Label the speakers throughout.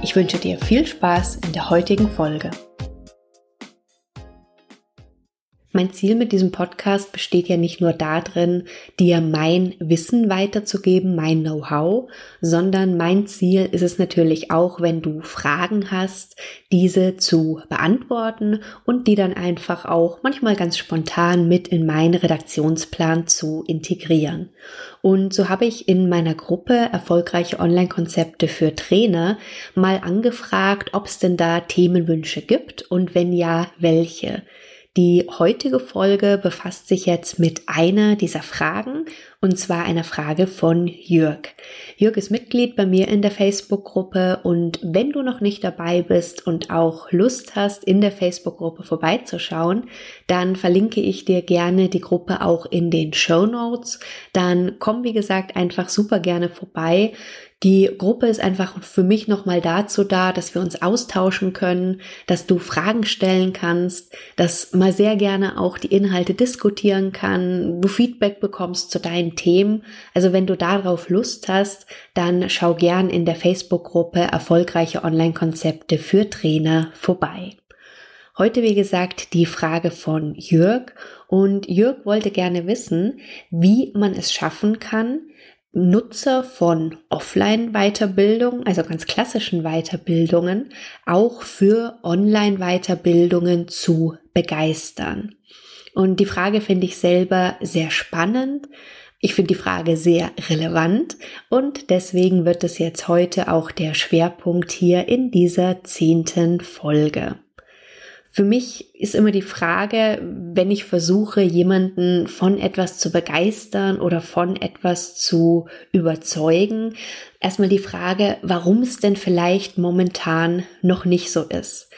Speaker 1: Ich wünsche dir viel Spaß in der heutigen Folge. Mein Ziel mit diesem Podcast besteht ja nicht nur darin, dir mein Wissen weiterzugeben, mein Know-how, sondern mein Ziel ist es natürlich auch, wenn du Fragen hast, diese zu beantworten und die dann einfach auch manchmal ganz spontan mit in meinen Redaktionsplan zu integrieren. Und so habe ich in meiner Gruppe erfolgreiche Online-Konzepte für Trainer mal angefragt, ob es denn da Themenwünsche gibt und wenn ja, welche. Die heutige Folge befasst sich jetzt mit einer dieser Fragen und zwar einer Frage von Jörg. Jörg ist Mitglied bei mir in der Facebook-Gruppe und wenn du noch nicht dabei bist und auch Lust hast, in der Facebook-Gruppe vorbeizuschauen, dann verlinke ich dir gerne die Gruppe auch in den Show Notes. Dann komm, wie gesagt, einfach super gerne vorbei. Die Gruppe ist einfach für mich nochmal dazu da, dass wir uns austauschen können, dass du Fragen stellen kannst, dass mal sehr gerne auch die Inhalte diskutieren kann, du Feedback bekommst zu deinen Themen. Also wenn du darauf Lust hast, dann schau gern in der Facebook-Gruppe Erfolgreiche Online-Konzepte für Trainer vorbei. Heute, wie gesagt, die Frage von Jörg. Und Jörg wollte gerne wissen, wie man es schaffen kann, Nutzer von Offline-Weiterbildung, also ganz klassischen Weiterbildungen, auch für Online-Weiterbildungen zu begeistern. Und die Frage finde ich selber sehr spannend. Ich finde die Frage sehr relevant und deswegen wird es jetzt heute auch der Schwerpunkt hier in dieser zehnten Folge. Für mich ist immer die Frage, wenn ich versuche, jemanden von etwas zu begeistern oder von etwas zu überzeugen, erstmal die Frage, warum es denn vielleicht momentan noch nicht so ist.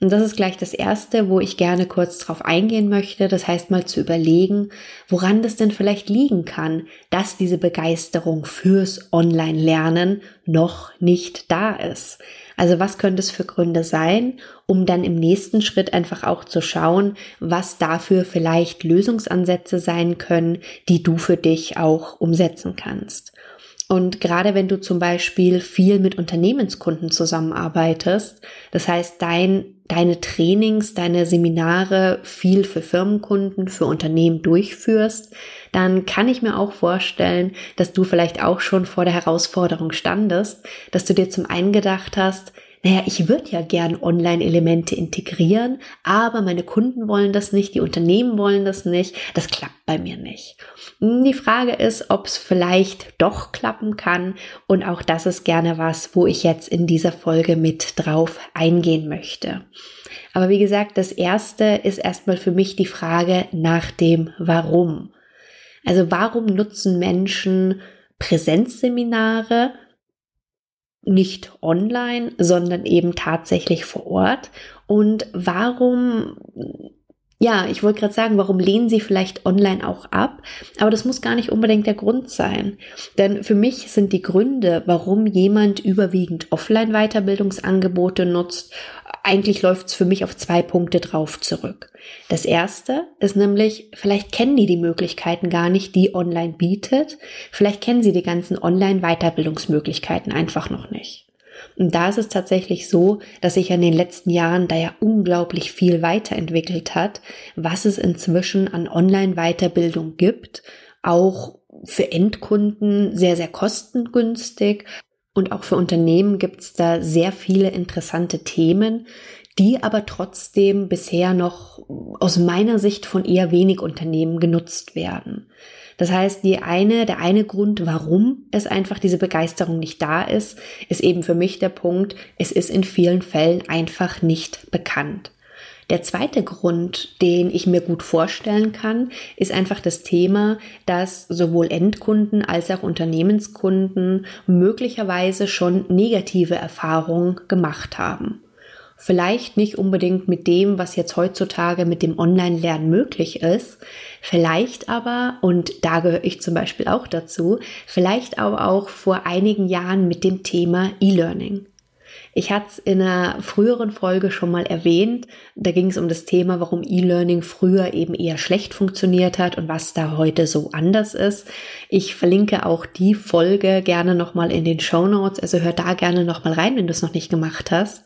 Speaker 1: Und das ist gleich das Erste, wo ich gerne kurz drauf eingehen möchte. Das heißt mal zu überlegen, woran das denn vielleicht liegen kann, dass diese Begeisterung fürs Online-Lernen noch nicht da ist. Also was könnte es für Gründe sein, um dann im nächsten Schritt einfach auch zu schauen, was dafür vielleicht Lösungsansätze sein können, die du für dich auch umsetzen kannst. Und gerade wenn du zum Beispiel viel mit Unternehmenskunden zusammenarbeitest, das heißt dein, deine Trainings, deine Seminare viel für Firmenkunden, für Unternehmen durchführst, dann kann ich mir auch vorstellen, dass du vielleicht auch schon vor der Herausforderung standest, dass du dir zum einen gedacht hast, naja, ich würde ja gern Online-Elemente integrieren, aber meine Kunden wollen das nicht, die Unternehmen wollen das nicht, das klappt bei mir nicht. Die Frage ist, ob es vielleicht doch klappen kann und auch das ist gerne was, wo ich jetzt in dieser Folge mit drauf eingehen möchte. Aber wie gesagt, das erste ist erstmal für mich die Frage nach dem Warum. Also warum nutzen Menschen Präsenzseminare nicht online, sondern eben tatsächlich vor Ort? Und warum ja, ich wollte gerade sagen, warum lehnen sie vielleicht online auch ab? Aber das muss gar nicht unbedingt der Grund sein. Denn für mich sind die Gründe, warum jemand überwiegend Offline-Weiterbildungsangebote nutzt, eigentlich läuft es für mich auf zwei Punkte drauf zurück. Das erste ist nämlich, vielleicht kennen die die Möglichkeiten gar nicht, die online bietet. Vielleicht kennen sie die ganzen Online-Weiterbildungsmöglichkeiten einfach noch nicht. Und da ist es tatsächlich so, dass sich in den letzten Jahren da ja unglaublich viel weiterentwickelt hat, was es inzwischen an Online-Weiterbildung gibt, auch für Endkunden sehr, sehr kostengünstig. Und auch für Unternehmen gibt es da sehr viele interessante Themen, die aber trotzdem bisher noch aus meiner Sicht von eher wenig Unternehmen genutzt werden. Das heißt, die eine, der eine Grund, warum es einfach diese Begeisterung nicht da ist, ist eben für mich der Punkt, es ist in vielen Fällen einfach nicht bekannt. Der zweite Grund, den ich mir gut vorstellen kann, ist einfach das Thema, dass sowohl Endkunden als auch Unternehmenskunden möglicherweise schon negative Erfahrungen gemacht haben. Vielleicht nicht unbedingt mit dem, was jetzt heutzutage mit dem Online-Lernen möglich ist. Vielleicht aber, und da gehöre ich zum Beispiel auch dazu, vielleicht aber auch vor einigen Jahren mit dem Thema E-Learning. Ich hatte es in einer früheren Folge schon mal erwähnt. Da ging es um das Thema, warum E-Learning früher eben eher schlecht funktioniert hat und was da heute so anders ist. Ich verlinke auch die Folge gerne nochmal in den Show Notes. Also hör da gerne nochmal rein, wenn du es noch nicht gemacht hast.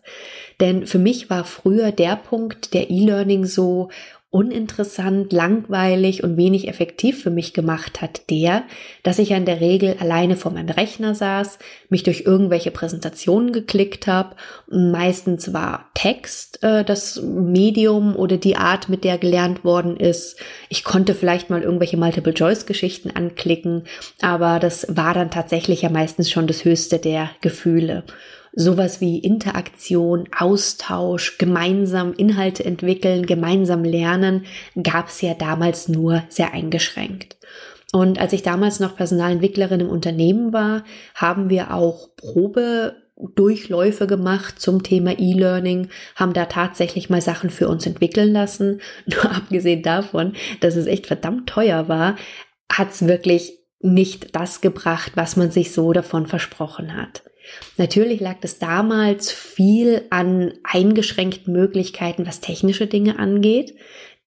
Speaker 1: Denn für mich war früher der Punkt der E-Learning so uninteressant, langweilig und wenig effektiv für mich gemacht hat, der, dass ich ja in der Regel alleine vor meinem Rechner saß, mich durch irgendwelche Präsentationen geklickt habe. Meistens war Text äh, das Medium oder die Art, mit der gelernt worden ist. Ich konnte vielleicht mal irgendwelche Multiple-Choice-Geschichten anklicken, aber das war dann tatsächlich ja meistens schon das höchste der Gefühle sowas wie Interaktion, Austausch, gemeinsam Inhalte entwickeln, gemeinsam lernen, gab es ja damals nur sehr eingeschränkt. Und als ich damals noch Personalentwicklerin im Unternehmen war, haben wir auch Probe Durchläufe gemacht zum Thema E-Learning, haben da tatsächlich mal Sachen für uns entwickeln lassen. Nur abgesehen davon, dass es echt verdammt teuer war, hat es wirklich nicht das gebracht, was man sich so davon versprochen hat. Natürlich lag es damals viel an eingeschränkten Möglichkeiten, was technische Dinge angeht.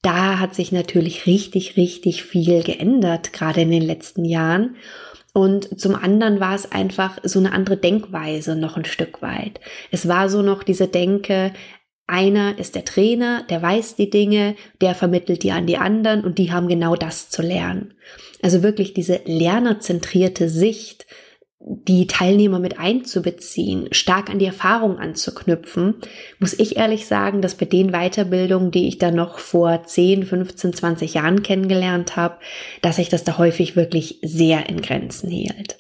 Speaker 1: Da hat sich natürlich richtig, richtig viel geändert, gerade in den letzten Jahren. Und zum anderen war es einfach so eine andere Denkweise noch ein Stück weit. Es war so noch diese Denke, einer ist der Trainer, der weiß die Dinge, der vermittelt die an die anderen und die haben genau das zu lernen. Also wirklich diese lernerzentrierte Sicht, die Teilnehmer mit einzubeziehen, stark an die Erfahrung anzuknüpfen, muss ich ehrlich sagen, dass bei den Weiterbildungen, die ich dann noch vor 10, 15, 20 Jahren kennengelernt habe, dass ich das da häufig wirklich sehr in Grenzen hielt.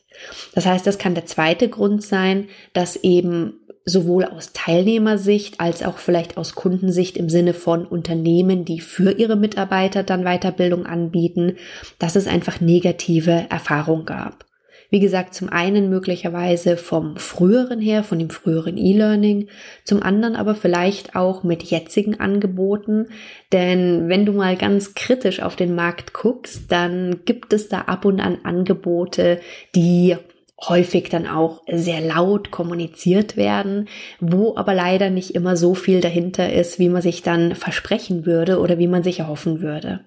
Speaker 1: Das heißt, das kann der zweite Grund sein, dass eben sowohl aus Teilnehmersicht als auch vielleicht aus Kundensicht im Sinne von Unternehmen, die für ihre Mitarbeiter dann Weiterbildung anbieten, dass es einfach negative Erfahrungen gab. Wie gesagt, zum einen möglicherweise vom früheren her, von dem früheren E-Learning, zum anderen aber vielleicht auch mit jetzigen Angeboten. Denn wenn du mal ganz kritisch auf den Markt guckst, dann gibt es da ab und an Angebote, die häufig dann auch sehr laut kommuniziert werden, wo aber leider nicht immer so viel dahinter ist, wie man sich dann versprechen würde oder wie man sich erhoffen würde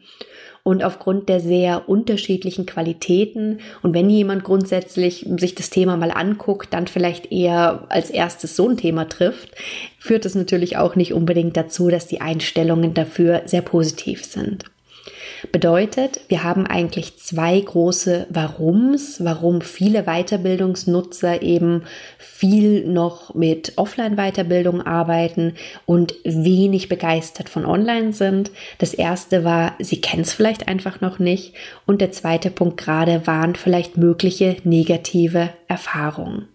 Speaker 1: und aufgrund der sehr unterschiedlichen Qualitäten. Und wenn jemand grundsätzlich sich das Thema mal anguckt, dann vielleicht eher als erstes so ein Thema trifft, führt es natürlich auch nicht unbedingt dazu, dass die Einstellungen dafür sehr positiv sind. Bedeutet, wir haben eigentlich zwei große Warums, warum viele Weiterbildungsnutzer eben viel noch mit Offline-Weiterbildung arbeiten und wenig begeistert von Online sind. Das erste war, sie kennen es vielleicht einfach noch nicht. Und der zweite Punkt gerade waren vielleicht mögliche negative Erfahrungen.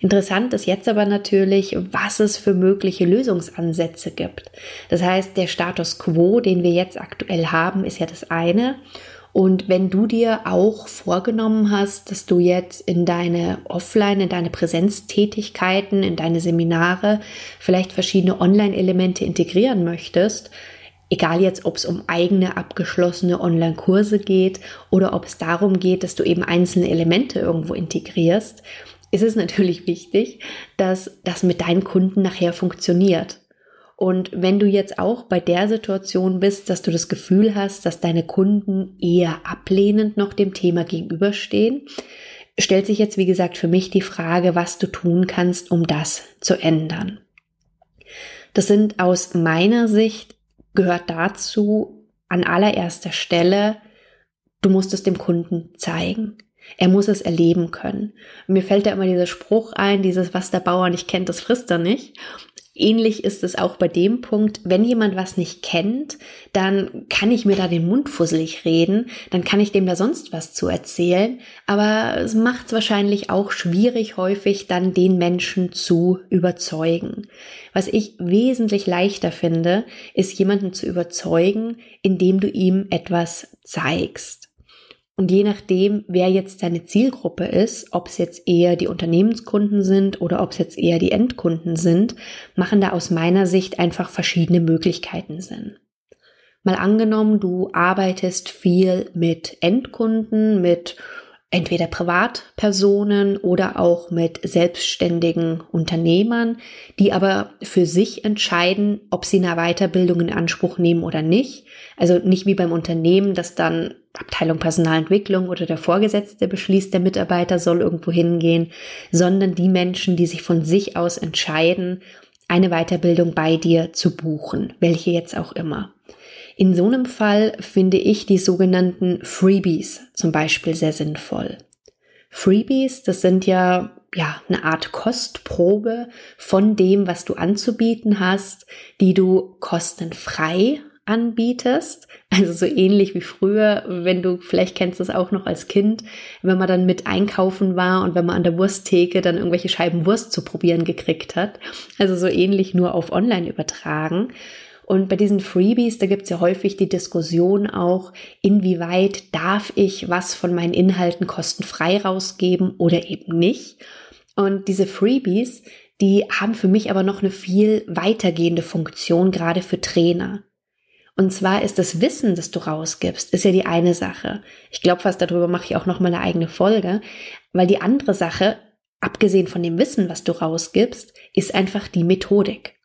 Speaker 1: Interessant ist jetzt aber natürlich, was es für mögliche Lösungsansätze gibt. Das heißt, der Status quo, den wir jetzt aktuell haben, ist ja das eine. Und wenn du dir auch vorgenommen hast, dass du jetzt in deine Offline, in deine Präsenztätigkeiten, in deine Seminare vielleicht verschiedene Online-Elemente integrieren möchtest, egal jetzt, ob es um eigene abgeschlossene Online-Kurse geht oder ob es darum geht, dass du eben einzelne Elemente irgendwo integrierst, ist es natürlich wichtig, dass das mit deinen Kunden nachher funktioniert. Und wenn du jetzt auch bei der Situation bist, dass du das Gefühl hast, dass deine Kunden eher ablehnend noch dem Thema gegenüberstehen, stellt sich jetzt, wie gesagt, für mich die Frage, was du tun kannst, um das zu ändern. Das sind aus meiner Sicht gehört dazu an allererster Stelle, du musst es dem Kunden zeigen. Er muss es erleben können. Mir fällt da immer dieser Spruch ein, dieses, was der Bauer nicht kennt, das frisst er nicht. Ähnlich ist es auch bei dem Punkt, wenn jemand was nicht kennt, dann kann ich mir da den Mund fusselig reden, dann kann ich dem da sonst was zu erzählen, aber es macht es wahrscheinlich auch schwierig häufig dann den Menschen zu überzeugen. Was ich wesentlich leichter finde, ist jemanden zu überzeugen, indem du ihm etwas zeigst. Und je nachdem, wer jetzt deine Zielgruppe ist, ob es jetzt eher die Unternehmenskunden sind oder ob es jetzt eher die Endkunden sind, machen da aus meiner Sicht einfach verschiedene Möglichkeiten Sinn. Mal angenommen, du arbeitest viel mit Endkunden, mit entweder Privatpersonen oder auch mit selbstständigen Unternehmern, die aber für sich entscheiden, ob sie eine Weiterbildung in Anspruch nehmen oder nicht. Also nicht wie beim Unternehmen, dass dann Abteilung Personalentwicklung oder der Vorgesetzte beschließt, der Mitarbeiter soll irgendwo hingehen, sondern die Menschen, die sich von sich aus entscheiden, eine Weiterbildung bei dir zu buchen, welche jetzt auch immer. In so einem Fall finde ich die sogenannten Freebies zum Beispiel sehr sinnvoll. Freebies, das sind ja ja, eine Art Kostprobe von dem, was du anzubieten hast, die du kostenfrei anbietest. Also so ähnlich wie früher, wenn du, vielleicht kennst es auch noch als Kind, wenn man dann mit einkaufen war und wenn man an der Wursttheke dann irgendwelche Scheiben Wurst zu probieren gekriegt hat. Also so ähnlich nur auf online übertragen. Und bei diesen Freebies, da gibt es ja häufig die Diskussion auch, inwieweit darf ich was von meinen Inhalten kostenfrei rausgeben oder eben nicht. Und diese Freebies, die haben für mich aber noch eine viel weitergehende Funktion, gerade für Trainer. Und zwar ist das Wissen, das du rausgibst, ist ja die eine Sache. Ich glaube fast darüber mache ich auch noch mal eine eigene Folge, weil die andere Sache, abgesehen von dem Wissen, was du rausgibst, ist einfach die Methodik.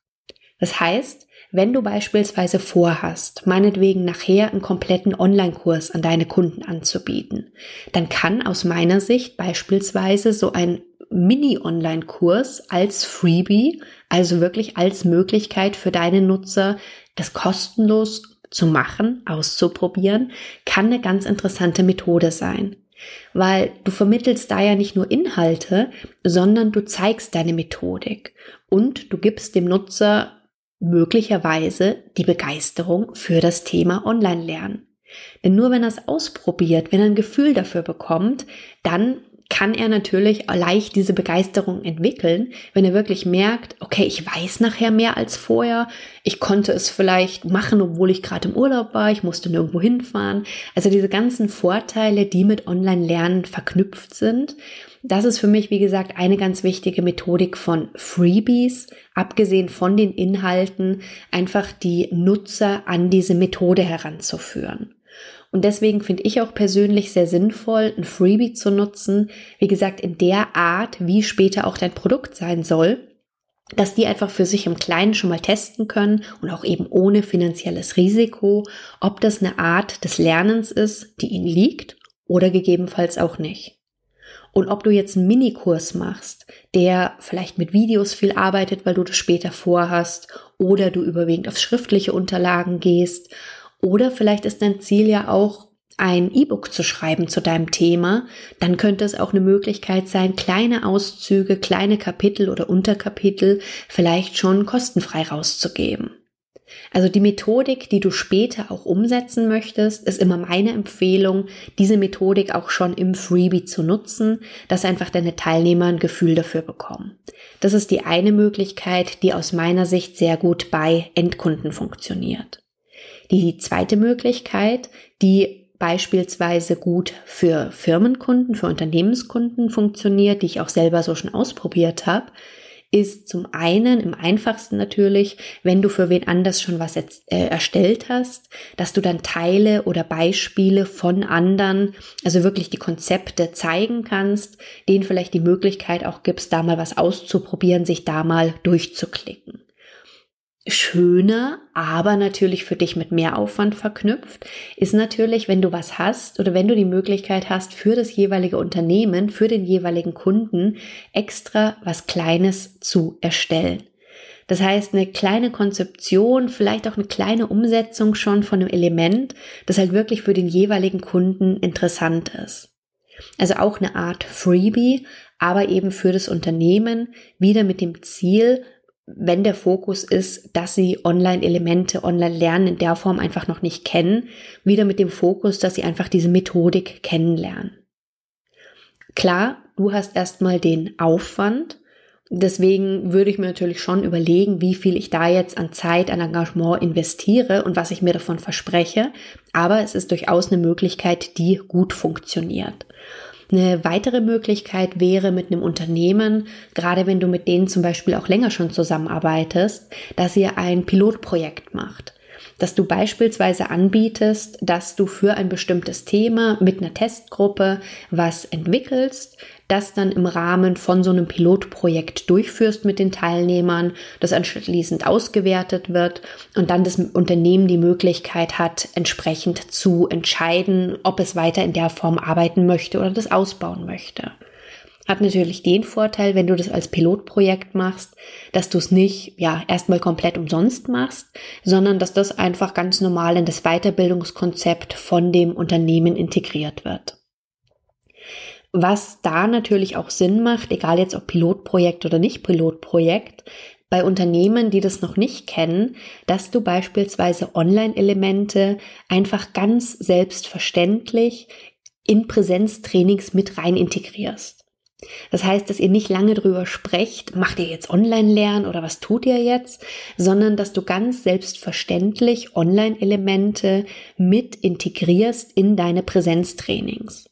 Speaker 1: Das heißt, wenn du beispielsweise vorhast, meinetwegen nachher einen kompletten Online-Kurs an deine Kunden anzubieten, dann kann aus meiner Sicht beispielsweise so ein Mini-Online-Kurs als Freebie, also wirklich als Möglichkeit für deine Nutzer, das kostenlos zu machen, auszuprobieren, kann eine ganz interessante Methode sein. Weil du vermittelst da ja nicht nur Inhalte, sondern du zeigst deine Methodik und du gibst dem Nutzer möglicherweise die Begeisterung für das Thema Online-Lernen. Denn nur wenn er es ausprobiert, wenn er ein Gefühl dafür bekommt, dann kann er natürlich leicht diese Begeisterung entwickeln, wenn er wirklich merkt, okay, ich weiß nachher mehr als vorher, ich konnte es vielleicht machen, obwohl ich gerade im Urlaub war, ich musste nirgendwo hinfahren. Also diese ganzen Vorteile, die mit Online-Lernen verknüpft sind, das ist für mich, wie gesagt, eine ganz wichtige Methodik von Freebies, abgesehen von den Inhalten, einfach die Nutzer an diese Methode heranzuführen. Und deswegen finde ich auch persönlich sehr sinnvoll, ein Freebie zu nutzen, wie gesagt, in der Art, wie später auch dein Produkt sein soll, dass die einfach für sich im Kleinen schon mal testen können und auch eben ohne finanzielles Risiko, ob das eine Art des Lernens ist, die ihnen liegt oder gegebenenfalls auch nicht. Und ob du jetzt einen Minikurs machst, der vielleicht mit Videos viel arbeitet, weil du das später vorhast, oder du überwiegend auf schriftliche Unterlagen gehst, oder vielleicht ist dein Ziel ja auch, ein E-Book zu schreiben zu deinem Thema, dann könnte es auch eine Möglichkeit sein, kleine Auszüge, kleine Kapitel oder Unterkapitel vielleicht schon kostenfrei rauszugeben. Also die Methodik, die du später auch umsetzen möchtest, ist immer meine Empfehlung, diese Methodik auch schon im Freebie zu nutzen, dass einfach deine Teilnehmer ein Gefühl dafür bekommen. Das ist die eine Möglichkeit, die aus meiner Sicht sehr gut bei Endkunden funktioniert. Die zweite Möglichkeit, die beispielsweise gut für Firmenkunden, für Unternehmenskunden funktioniert, die ich auch selber so schon ausprobiert habe, ist zum einen im einfachsten natürlich, wenn du für wen anders schon was jetzt, äh, erstellt hast, dass du dann Teile oder Beispiele von anderen, also wirklich die Konzepte zeigen kannst, denen vielleicht die Möglichkeit auch gibst, da mal was auszuprobieren, sich da mal durchzuklicken schöner, aber natürlich für dich mit mehr Aufwand verknüpft, ist natürlich, wenn du was hast oder wenn du die Möglichkeit hast, für das jeweilige Unternehmen, für den jeweiligen Kunden extra was Kleines zu erstellen. Das heißt, eine kleine Konzeption, vielleicht auch eine kleine Umsetzung schon von einem Element, das halt wirklich für den jeweiligen Kunden interessant ist. Also auch eine Art Freebie, aber eben für das Unternehmen, wieder mit dem Ziel, wenn der Fokus ist, dass sie Online-Elemente, Online-Lernen in der Form einfach noch nicht kennen, wieder mit dem Fokus, dass sie einfach diese Methodik kennenlernen. Klar, du hast erstmal den Aufwand Deswegen würde ich mir natürlich schon überlegen, wie viel ich da jetzt an Zeit, an Engagement investiere und was ich mir davon verspreche. Aber es ist durchaus eine Möglichkeit, die gut funktioniert. Eine weitere Möglichkeit wäre mit einem Unternehmen, gerade wenn du mit denen zum Beispiel auch länger schon zusammenarbeitest, dass ihr ein Pilotprojekt macht. Dass du beispielsweise anbietest, dass du für ein bestimmtes Thema mit einer Testgruppe was entwickelst, das dann im Rahmen von so einem Pilotprojekt durchführst mit den Teilnehmern, das anschließend ausgewertet wird und dann das Unternehmen die Möglichkeit hat, entsprechend zu entscheiden, ob es weiter in der Form arbeiten möchte oder das ausbauen möchte. Hat natürlich den Vorteil, wenn du das als Pilotprojekt machst, dass du es nicht, ja, erstmal komplett umsonst machst, sondern dass das einfach ganz normal in das Weiterbildungskonzept von dem Unternehmen integriert wird. Was da natürlich auch Sinn macht, egal jetzt ob Pilotprojekt oder nicht Pilotprojekt, bei Unternehmen, die das noch nicht kennen, dass du beispielsweise Online-Elemente einfach ganz selbstverständlich in Präsenztrainings mit rein integrierst. Das heißt, dass ihr nicht lange drüber sprecht, macht ihr jetzt Online-Lernen oder was tut ihr jetzt, sondern dass du ganz selbstverständlich Online-Elemente mit integrierst in deine Präsenztrainings.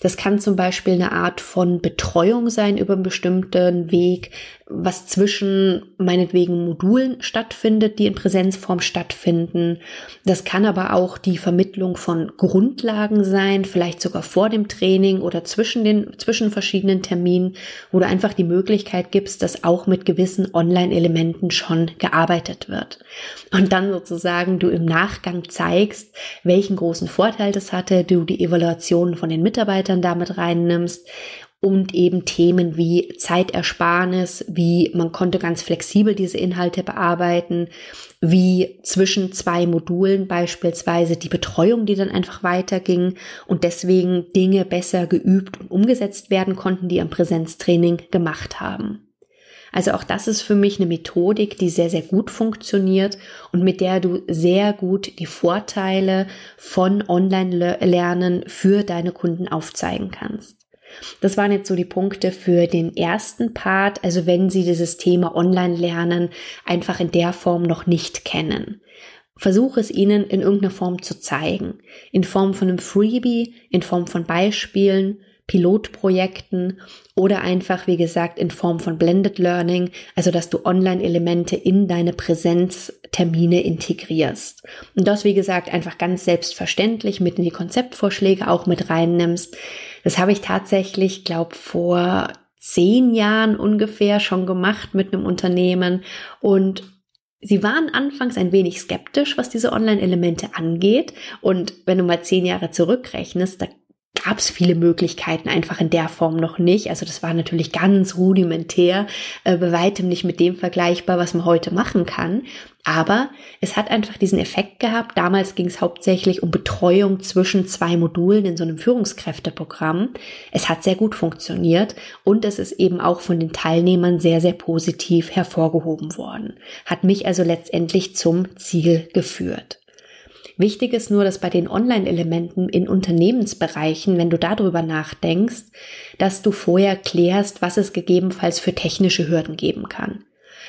Speaker 1: Das kann zum Beispiel eine Art von Betreuung sein über einen bestimmten Weg, was zwischen meinetwegen Modulen stattfindet, die in Präsenzform stattfinden. Das kann aber auch die Vermittlung von Grundlagen sein, vielleicht sogar vor dem Training oder zwischen den, zwischen verschiedenen Terminen, wo du einfach die Möglichkeit gibst, dass auch mit gewissen Online-Elementen schon gearbeitet wird. Und dann sozusagen du im Nachgang zeigst, welchen großen Vorteil das hatte, du die Evaluationen von den Mitarbeitern damit reinnimmst und eben Themen wie Zeitersparnis, wie man konnte ganz flexibel diese Inhalte bearbeiten, wie zwischen zwei Modulen beispielsweise die Betreuung, die dann einfach weiterging und deswegen Dinge besser geübt und umgesetzt werden konnten, die am Präsenztraining gemacht haben. Also auch das ist für mich eine Methodik, die sehr, sehr gut funktioniert und mit der du sehr gut die Vorteile von Online-Lernen für deine Kunden aufzeigen kannst. Das waren jetzt so die Punkte für den ersten Part, also wenn Sie dieses Thema Online-Lernen einfach in der Form noch nicht kennen. Versuche es ihnen in irgendeiner Form zu zeigen. In Form von einem Freebie, in Form von Beispielen, Pilotprojekten oder einfach, wie gesagt, in Form von Blended Learning, also dass du Online-Elemente in deine Präsenztermine integrierst. Und das, wie gesagt, einfach ganz selbstverständlich mit in die Konzeptvorschläge auch mit reinnimmst. Das habe ich tatsächlich, glaube vor zehn Jahren ungefähr schon gemacht mit einem Unternehmen und Sie waren anfangs ein wenig skeptisch, was diese Online-Elemente angeht. Und wenn du mal zehn Jahre zurückrechnest, da gab es viele Möglichkeiten einfach in der Form noch nicht. Also das war natürlich ganz rudimentär, äh, bei weitem nicht mit dem vergleichbar, was man heute machen kann. Aber es hat einfach diesen Effekt gehabt. Damals ging es hauptsächlich um Betreuung zwischen zwei Modulen in so einem Führungskräfteprogramm. Es hat sehr gut funktioniert und es ist eben auch von den Teilnehmern sehr, sehr positiv hervorgehoben worden. Hat mich also letztendlich zum Ziel geführt. Wichtig ist nur, dass bei den Online-Elementen in Unternehmensbereichen, wenn du darüber nachdenkst, dass du vorher klärst, was es gegebenenfalls für technische Hürden geben kann.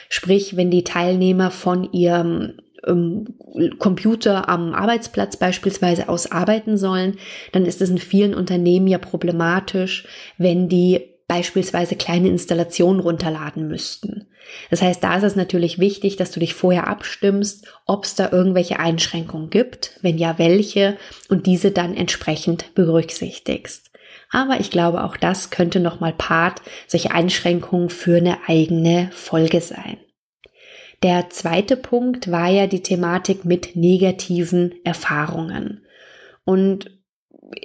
Speaker 1: Sprich, wenn die Teilnehmer von ihrem ähm, Computer am Arbeitsplatz beispielsweise aus arbeiten sollen, dann ist es in vielen Unternehmen ja problematisch, wenn die beispielsweise kleine Installationen runterladen müssten. Das heißt, da ist es natürlich wichtig, dass du dich vorher abstimmst, ob es da irgendwelche Einschränkungen gibt, wenn ja welche, und diese dann entsprechend berücksichtigst. Aber ich glaube, auch das könnte nochmal Part solche Einschränkungen für eine eigene Folge sein. Der zweite Punkt war ja die Thematik mit negativen Erfahrungen. Und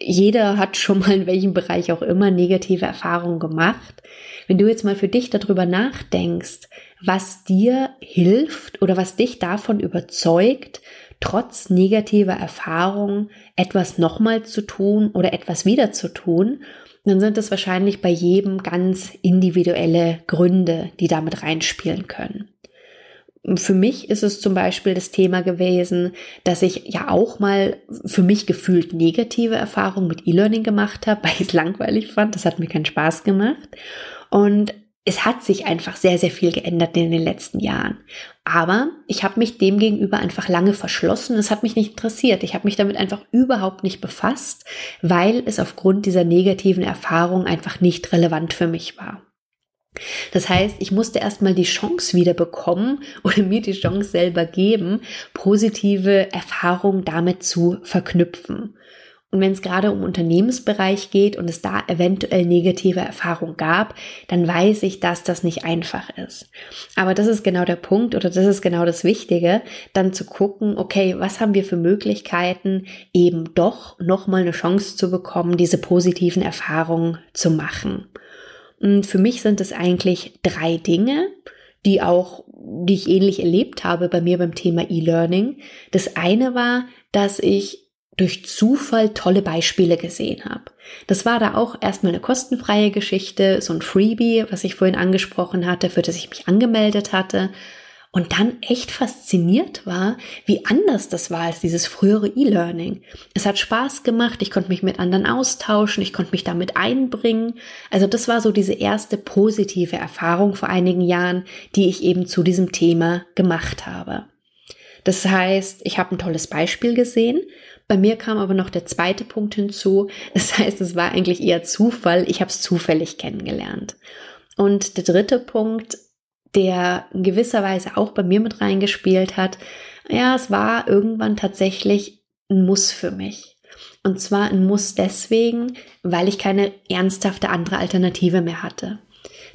Speaker 1: jeder hat schon mal in welchem Bereich auch immer negative Erfahrungen gemacht. Wenn du jetzt mal für dich darüber nachdenkst, was dir hilft oder was dich davon überzeugt, trotz negativer Erfahrungen etwas nochmal zu tun oder etwas wieder zu tun, dann sind es wahrscheinlich bei jedem ganz individuelle Gründe, die damit reinspielen können. Für mich ist es zum Beispiel das Thema gewesen, dass ich ja auch mal für mich gefühlt negative Erfahrungen mit E-Learning gemacht habe, weil ich es langweilig fand. Das hat mir keinen Spaß gemacht. Und es hat sich einfach sehr, sehr viel geändert in den letzten Jahren. Aber ich habe mich dem gegenüber einfach lange verschlossen. Es hat mich nicht interessiert. Ich habe mich damit einfach überhaupt nicht befasst, weil es aufgrund dieser negativen Erfahrung einfach nicht relevant für mich war. Das heißt, ich musste erstmal die Chance wieder bekommen oder mir die Chance selber geben, positive Erfahrungen damit zu verknüpfen. Und wenn es gerade um Unternehmensbereich geht und es da eventuell negative Erfahrungen gab, dann weiß ich, dass das nicht einfach ist. Aber das ist genau der Punkt oder das ist genau das Wichtige, dann zu gucken, okay, was haben wir für Möglichkeiten, eben doch nochmal eine Chance zu bekommen, diese positiven Erfahrungen zu machen. Und für mich sind es eigentlich drei Dinge, die auch, die ich ähnlich erlebt habe bei mir beim Thema E-Learning. Das eine war, dass ich durch Zufall tolle Beispiele gesehen habe. Das war da auch erstmal eine kostenfreie Geschichte, so ein Freebie, was ich vorhin angesprochen hatte, für das ich mich angemeldet hatte. Und dann echt fasziniert war, wie anders das war als dieses frühere E-Learning. Es hat Spaß gemacht, ich konnte mich mit anderen austauschen, ich konnte mich damit einbringen. Also das war so diese erste positive Erfahrung vor einigen Jahren, die ich eben zu diesem Thema gemacht habe. Das heißt, ich habe ein tolles Beispiel gesehen bei mir kam aber noch der zweite Punkt hinzu. Das heißt, es war eigentlich eher Zufall. Ich habe es zufällig kennengelernt. Und der dritte Punkt, der in gewisser Weise auch bei mir mit reingespielt hat, ja, es war irgendwann tatsächlich ein Muss für mich. Und zwar ein Muss deswegen, weil ich keine ernsthafte andere Alternative mehr hatte.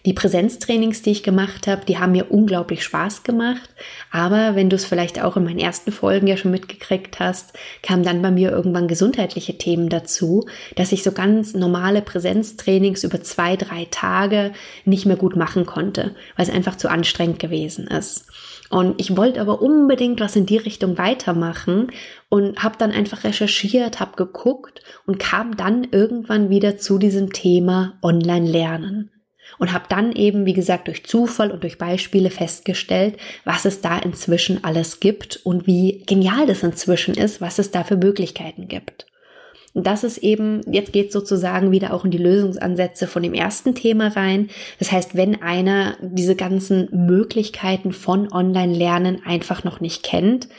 Speaker 1: Die Präsenztrainings, die ich gemacht habe, die haben mir unglaublich Spaß gemacht. Aber wenn du es vielleicht auch in meinen ersten Folgen ja schon mitgekriegt hast, kamen dann bei mir irgendwann gesundheitliche Themen dazu, dass ich so ganz normale Präsenztrainings über zwei, drei Tage nicht mehr gut machen konnte, weil es einfach zu anstrengend gewesen ist. Und ich wollte aber unbedingt was in die Richtung weitermachen und habe dann einfach recherchiert, habe geguckt und kam dann irgendwann wieder zu diesem Thema Online-Lernen und habe dann eben, wie gesagt, durch Zufall und durch Beispiele festgestellt, was es da inzwischen alles gibt und wie genial das inzwischen ist, was es da für Möglichkeiten gibt. Und das ist eben, jetzt geht sozusagen wieder auch in die Lösungsansätze von dem ersten Thema rein. Das heißt, wenn einer diese ganzen Möglichkeiten von Online-Lernen einfach noch nicht kennt,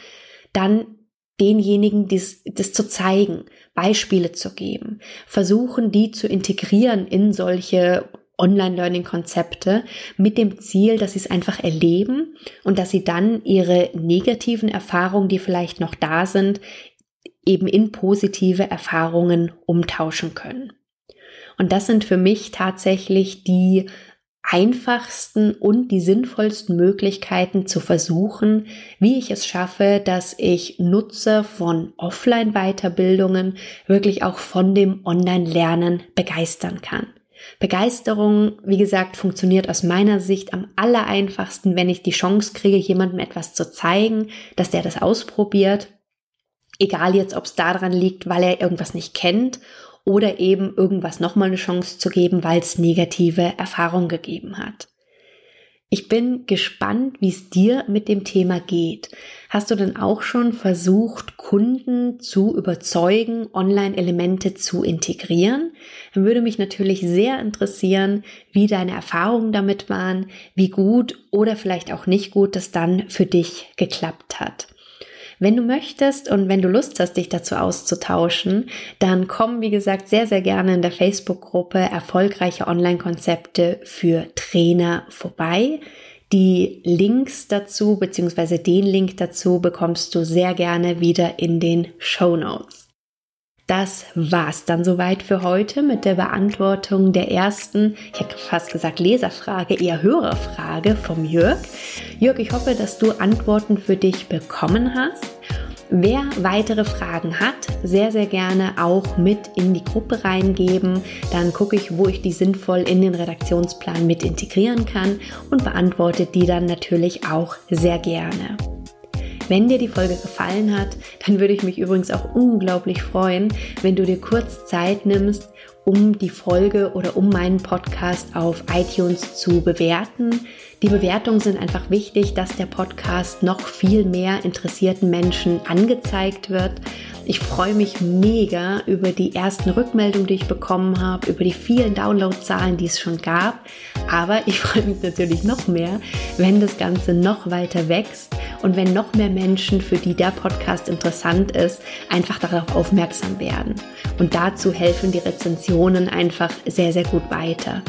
Speaker 1: dann denjenigen das, das zu zeigen, Beispiele zu geben, versuchen, die zu integrieren in solche Online-Learning-Konzepte mit dem Ziel, dass sie es einfach erleben und dass sie dann ihre negativen Erfahrungen, die vielleicht noch da sind, eben in positive Erfahrungen umtauschen können. Und das sind für mich tatsächlich die einfachsten und die sinnvollsten Möglichkeiten zu versuchen, wie ich es schaffe, dass ich Nutzer von Offline-Weiterbildungen wirklich auch von dem Online-Lernen begeistern kann. Begeisterung, wie gesagt, funktioniert aus meiner Sicht am allereinfachsten, wenn ich die Chance kriege, jemandem etwas zu zeigen, dass der das ausprobiert. Egal jetzt, ob es daran liegt, weil er irgendwas nicht kennt oder eben irgendwas nochmal eine Chance zu geben, weil es negative Erfahrungen gegeben hat. Ich bin gespannt, wie es dir mit dem Thema geht. Hast du denn auch schon versucht, Kunden zu überzeugen, Online-Elemente zu integrieren? Dann würde mich natürlich sehr interessieren, wie deine Erfahrungen damit waren, wie gut oder vielleicht auch nicht gut das dann für dich geklappt hat. Wenn du möchtest und wenn du Lust hast, dich dazu auszutauschen, dann komm, wie gesagt, sehr, sehr gerne in der Facebook-Gruppe Erfolgreiche Online-Konzepte für Trainer vorbei. Die Links dazu, beziehungsweise den Link dazu bekommst du sehr gerne wieder in den Show Notes. Das war's dann soweit für heute mit der Beantwortung der ersten, ich hätte fast gesagt Leserfrage, eher Hörerfrage vom Jörg. Jörg, ich hoffe, dass du Antworten für dich bekommen hast. Wer weitere Fragen hat, sehr, sehr gerne auch mit in die Gruppe reingeben. Dann gucke ich, wo ich die sinnvoll in den Redaktionsplan mit integrieren kann und beantworte die dann natürlich auch sehr gerne. Wenn dir die Folge gefallen hat, dann würde ich mich übrigens auch unglaublich freuen, wenn du dir kurz Zeit nimmst, um die Folge oder um meinen Podcast auf iTunes zu bewerten. Die Bewertungen sind einfach wichtig, dass der Podcast noch viel mehr interessierten Menschen angezeigt wird. Ich freue mich mega über die ersten Rückmeldungen, die ich bekommen habe, über die vielen Downloadzahlen, die es schon gab. Aber ich freue mich natürlich noch mehr, wenn das Ganze noch weiter wächst und wenn noch mehr Menschen, für die der Podcast interessant ist, einfach darauf aufmerksam werden. Und dazu helfen die Rezensionen einfach sehr, sehr gut weiter.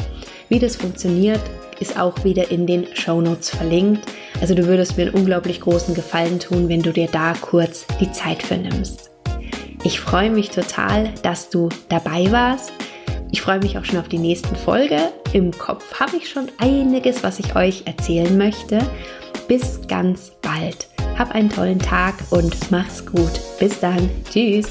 Speaker 1: Wie das funktioniert, ist auch wieder in den Show Notes verlinkt. Also du würdest mir einen unglaublich großen Gefallen tun, wenn du dir da kurz die Zeit für nimmst. Ich freue mich total, dass du dabei warst. Ich freue mich auch schon auf die nächsten Folge. Im Kopf habe ich schon einiges, was ich euch erzählen möchte. Bis ganz bald. Hab einen tollen Tag und mach's gut. Bis dann. Tschüss.